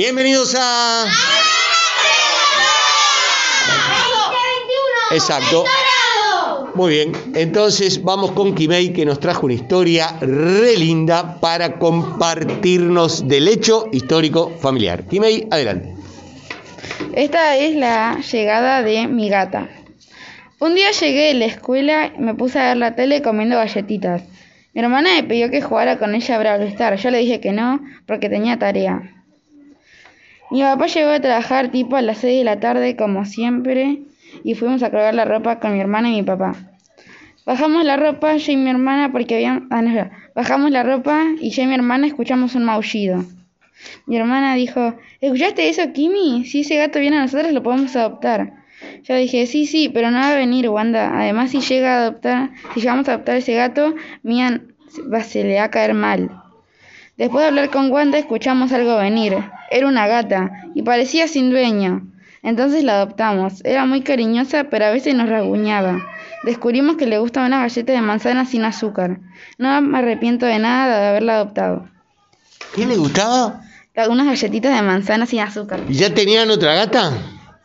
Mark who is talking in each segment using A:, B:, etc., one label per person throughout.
A: Bienvenidos a... Exacto. Muy bien, entonces vamos con Kimei que nos trajo una historia re linda para compartirnos del hecho histórico familiar. Kimei, adelante.
B: Esta es la llegada de mi gata. Un día llegué de la escuela me puse a ver la tele comiendo galletitas. Mi hermana me pidió que jugara con ella a Brawl Stars. Yo le dije que no porque tenía tarea. Mi papá llegó a trabajar tipo a las 6 de la tarde como siempre y fuimos a colgar la ropa con mi hermana y mi papá. Bajamos la ropa, yo y mi hermana, porque había... ah. Bajamos la ropa y yo y mi hermana escuchamos un maullido. Mi hermana dijo, ¿escuchaste eso, Kimi? Si ese gato viene a nosotros, lo podemos adoptar. Yo dije, sí, sí, pero no va a venir, Wanda. Además, si llega a adoptar, si llegamos a adoptar ese gato, Mía se le va a caer mal. Después de hablar con Wanda, escuchamos algo venir. Era una gata y parecía sin dueño. Entonces la adoptamos. Era muy cariñosa, pero a veces nos rasguñaba. Descubrimos que le gustaba una galleta de manzana sin azúcar. No me arrepiento de nada de haberla adoptado.
A: ¿Qué le gustaba?
B: Unas galletitas de manzana sin azúcar.
A: ¿Y ya tenían otra gata?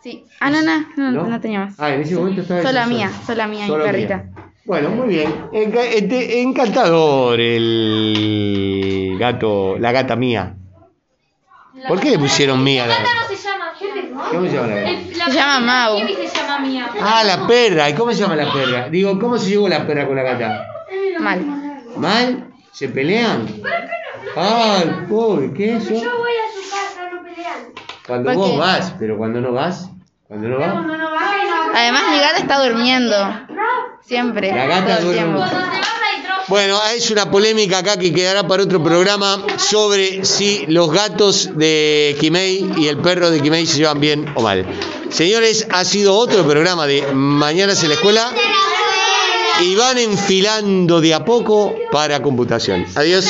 B: Sí. Ah, no, no, no,
A: ¿No?
B: no, tenía más.
A: Ah, en ese momento estaba
B: Sola mía,
A: sola.
B: mía
A: Solo
B: perrita.
A: Bueno, muy bien. Enca- este- encantador el gato, la gata mía. ¿Por qué le pusieron mía? La
C: no se llama.
A: ¿Cómo se llama la
C: la
B: Se llama Mau.
C: Kimi se llama Mía.
A: Ah, la perra. ¿Y cómo se llama la perra? Digo, ¿cómo se llevó la perra con la gata?
B: Mal.
A: ¿Mal? ¿Se pelean? Ay, pobre, ¿qué es eso?
C: voy a su casa, no pelean.
A: Cuando
B: ¿Por
A: vos
B: qué?
A: vas, pero cuando no vas, cuando no vas.
C: no va no.
B: Además, mi gata está durmiendo. Siempre.
A: La gata duerme Bueno, es una polémica acá que quedará para otro programa sobre si los gatos de Kimei y el perro de Kimei se llevan bien o mal. Señores, ha sido otro programa de Mañanas en la Escuela y van enfilando de a poco para computación. Adiós.